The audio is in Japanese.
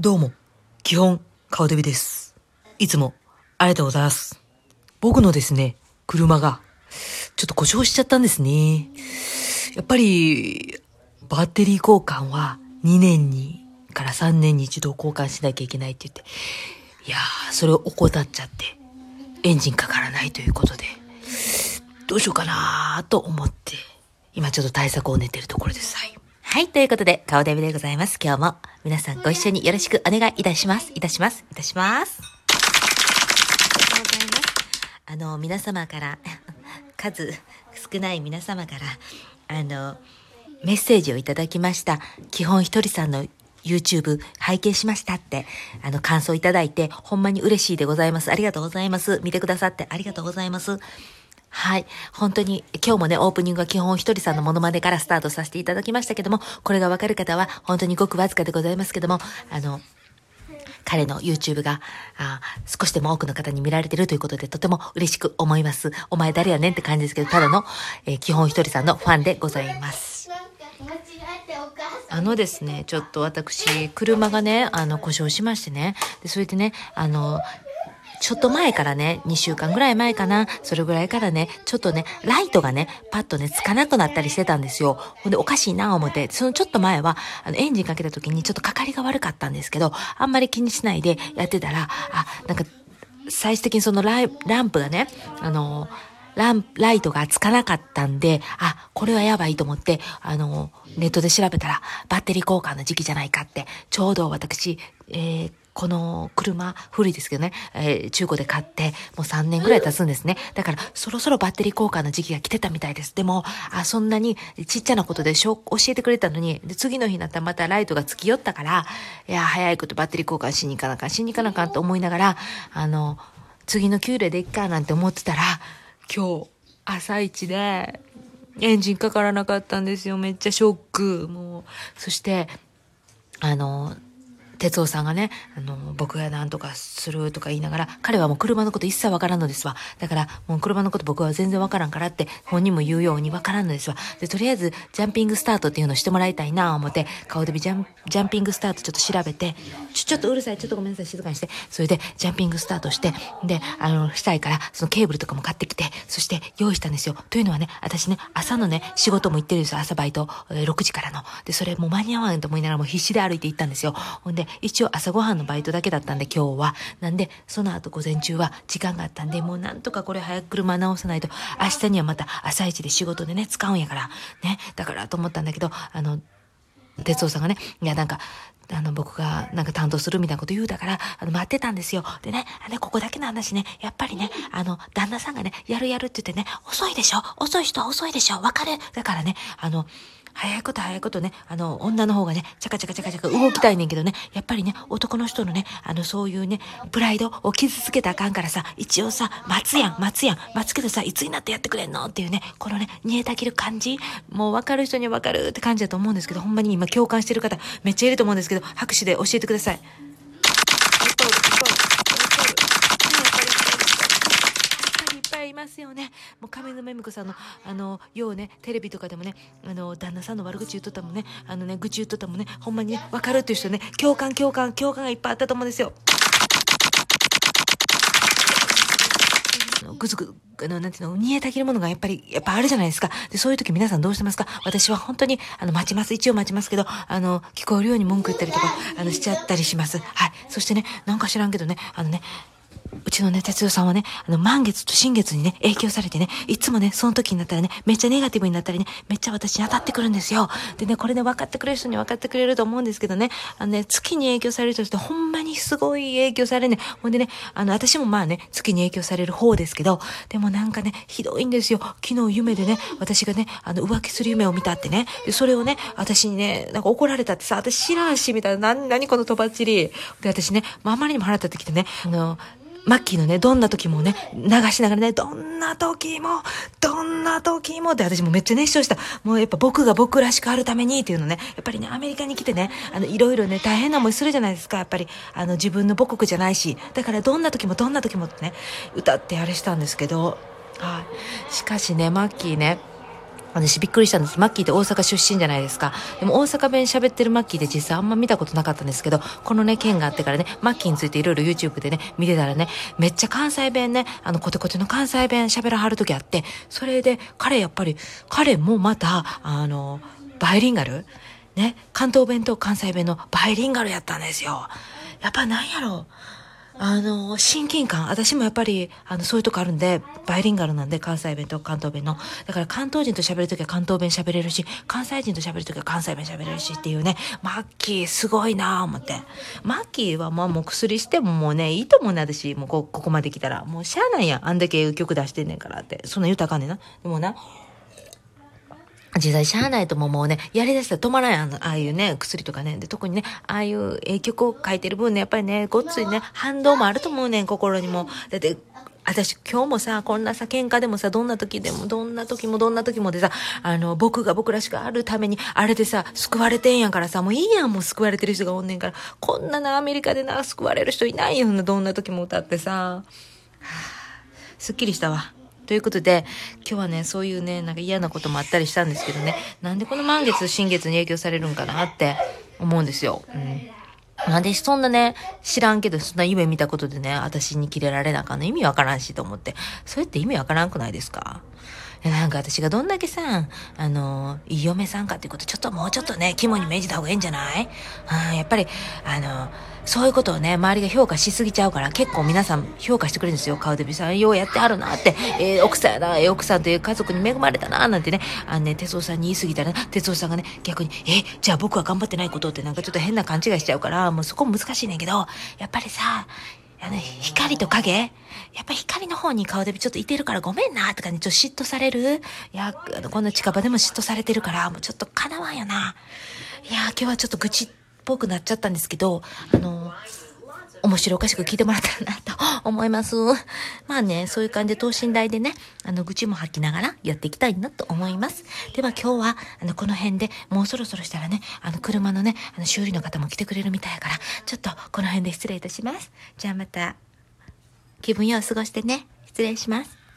どうも、基本、顔デビです。いつも、ありがとうございます。僕のですね、車が、ちょっと故障しちゃったんですね。やっぱり、バッテリー交換は2年にから3年に一度交換しなきゃいけないって言って、いやー、それを怠っちゃって、エンジンかからないということで、どうしようかなーと思って、今ちょっと対策を練ってるところです。はい。はい。ということで、顔デビでございます。今日も皆さんご一緒によろしくお願いいたします。いたします。いたします。ありがとうございます。あの、皆様から、数少ない皆様から、あの、メッセージをいただきました。基本ひとりさんの YouTube 拝見しましたって、あの、感想いただいて、ほんまに嬉しいでございます。ありがとうございます。見てくださってありがとうございます。はい。本当に、今日もね、オープニングは基本ひとりさんのモノマネからスタートさせていただきましたけども、これがわかる方は、本当にごくわずかでございますけども、あの、彼の YouTube があ少しでも多くの方に見られてるということでとても嬉しく思います。お前誰やねんって感じですけど、ただの、えー基本ひとりさんのファンでございます。あのですね、ちょっと私、車がね、あの、故障しましてね。で、それでね、あの、ちょっと前からね、2週間ぐらい前かな、それぐらいからね、ちょっとね、ライトがね、パッとね、つかなくなったりしてたんですよ。ほんで、おかしいな思って、そのちょっと前は、あの、エンジンかけた時にちょっとかかりが悪かったんですけど、あんまり気にしないでやってたら、あ、なんか、最終的にそのライランプがね、あの、ラン、ライトがつかなかったんで、あ、これはやばいと思って、あの、ネットで調べたら、バッテリー交換の時期じゃないかって、ちょうど私、えーこの車、古いですけどね、えー中古で買って、もう3年ぐらい経つんですね。だから、そろそろバッテリー交換の時期が来てたみたいです。でも、あ、そんなにちっちゃなことでしょ教えてくれたのに、で、次の日になったらまたライトがつきよったから、いや、早いことバッテリー交換しに行かなあかん、しに行かなあかんと思いながら、あの、次の給料でいっかなんて思ってたら、今日、朝一で、エンジンかからなかったんですよ。めっちゃショック。もう、そして、あの、哲夫さんがね、あの、僕が何とかするとか言いながら、彼はもう車のこと一切わからんのですわ。だから、もう車のこと僕は全然わからんからって、本人も言うようにわからんのですわ。で、とりあえず、ジャンピングスタートっていうのをしてもらいたいなぁ思って、顔でジャン、ジャンピングスタートちょっと調べて、ちょ、ちょっとうるさい、ちょっとごめんなさい、静かにして。それで、ジャンピングスタートして、で、あの、したいから、そのケーブルとかも買ってきて、そして用意したんですよ。というのはね、私ね、朝のね、仕事も行ってるんですよ、朝バイト、えー6時からの。で、それもう間に合わんと思いながらもう必死で歩いて行ったんですよ。ほんで、一応朝ごはんのバイトだけだったんで、今日は。なんで、その後午前中は時間があったんで、もうなんとかこれ早く車直さないと、明日にはまた朝一で仕事でね、使うんやから。ね。だからと思ったんだけど、あの、哲夫さんがね、いや、なんか、あの、僕が、なんか担当するみたいなこと言うだから、あの、待ってたんですよ。でね、あね、ここだけの話ね、やっぱりね、あの、旦那さんがね、やるやるって言ってね、遅いでしょ？遅い人は遅いでしょ？わかる？だからね、あの、早いこと早いことね、あの、女の方がね、チャカチャカチャカチャカ動きたいねんけどね、やっぱりね、男の人のね、あの、そういうね、プライドを傷つけたらあかんからさ、一応さ、待つやん、待つやん、待つけどさ、いつになってやってくれんの？っていうね、このね、煮えたぎる感じ、もう分かる人には分かるって感じだと思うんですけど、ほんまに今共感してる方、めっちゃいると思うんですけど、拍手で教えてください。いっぱいいますよね。もう上沼恵美子さんの、あの、ようね、テレビとかでもね、あの、旦那さんの悪口言っとったもんね、あのね、愚痴言っとったもんね、ほんまにね、わかるっていう人ね、共感、共感、共感がいっぱいあったと思うんですよ。あのぐずぐ、あの、なんていうの、煮えたぎるものがやっぱり、やっぱあるじゃないですか。で、そういう時皆さんどうしてますか？私は本当に、あの、待ちます。一応待ちますけど、あの、聞こえるように文句言ったりとか、あの、しちゃったりします。はい。そしてね、なんか知らんけどね、あのね、うちのね、哲代さんはね、あの、満月と新月にね、影響されてね、いつもね、その時になったらね、めっちゃネガティブになったりね、めっちゃ私に当たってくるんですよ。でね、これね、分かってくれる人に分かってくれると思うんですけどね、あのね、月に影響される人ってほんまにすごい影響されるね。ほんでね、あの、私もまあね、月に影響される方ですけど、でもなんかね、ひどいんですよ。昨日夢でね、私がね、あの、浮気する夢を見たってね、それをね、私にね、なんか怒られたってさ、私知らんし、みたいな、な、なにこのとばっちり。で、私ね、ま、あまりにも腹立ってきてね、あの、マッキーのね、どんな時もね、流しながらね、どんな時も、どんな時もって私もめっちゃ熱唱した。もうやっぱ僕が僕らしくあるためにっていうのね、やっぱりね、アメリカに来てね、あの、いろいろね、大変な思いするじゃないですか、やっぱり。あの、自分の母国じゃないし。だからどんな時もどんな時もってね、歌ってあれしたんですけど、はい。しかしね、マッキーね、私びっくりしたんです。マッキーって大阪出身じゃないですか。でも大阪弁喋ってるマッキーって実際あんま見たことなかったんですけど、このね、件があってからね、マッキーについていろいろ YouTube でね、見てたらね、めっちゃ関西弁ね、あの、コテコテの関西弁喋らはる時あって、それで、彼やっぱり、彼もまた、あの、バイリンガル？ね、関東弁と関西弁のバイリンガルやったんですよ。やっぱなんやろ？あの、親近感。私もやっぱり、あの、そういうとこあるんで、バイリンガルなんで、関西弁と関東弁の。だから関東人と喋るときは関東弁喋れるし、関西人と喋るときは関西弁喋れるしっていうね、マッキーすごいなぁ思って。マッキーはまあもう薬してももうね、いいと思うね、私。もうこ、ここまで来たら。もうしゃあないやん。あんだけ曲出してんねんからって。そんな言うたかんねんな。でもな、実際しゃあないとももうね、やりだしたら止まらんやん。ああいうね、薬とかね。で、特にね、ああいう影曲を書いてる分ね、やっぱりね、ごっついね、反動もあると思うねん、心にも。だって、私今日もさ、こんなさ、喧嘩でもさ、どんな時でも、どんな時もどんな時もでさ、あの、僕が僕らしくあるために、あれでさ、救われてんやからさ、もういいやん、もう救われてる人がおんねんから。こんなな、アメリカでな、救われる人いないよな、どんな時も歌ってさ。はあすっきりしたわ。ということで、今日はね、そういうね、なんか嫌なこともあったりしたんですけどね、なんでこの満月、新月に影響されるんかなって思うんですよ。うん。なんでそんなね、知らんけど、そんな夢見たことでね、私にキレられなあかんの意味わからんしと思って。それって意味わからんくないですか？なんか私がどんだけさ、あの、いい嫁さんかっていうこと、ちょっともうちょっとね、肝に銘じた方がいいんじゃない？うん、やっぱり、あの、そういうことをね、周りが評価しすぎちゃうから、結構皆さん評価してくれるんですよ。顔デビさん、ようやってあるなって、えー奥さんやな、えー奥さんという家族に恵まれたな、なんてね、あのね、哲夫さんに言い過ぎたら、哲夫さんがね、逆に、え、じゃあ僕は頑張ってないことってなんかちょっと変な勘違いしちゃうから、もうそこ難しいねんけど、やっぱりさ、あの、光と影？やっぱ光の方に顔でちょっといてるからごめんなとかね、ちょっと嫉妬される？いや、あのこんな近場でも嫉妬されてるから、もうちょっとかなわんよな。いや、今日はちょっと愚痴っぽくなっちゃったんですけど、あの、面白おかしく聞いてもらったらなと 思います。まあね、そういう感じで等身大でね、あの、愚痴も吐きながらやっていきたいなと思います。では今日は、あの、この辺でもうそろそろしたらね、あの、車のね、あの、修理の方も来てくれるみたいやから、ちょっとこの辺で失礼いたします。じゃあまた、気分よう過ごしてね。失礼します。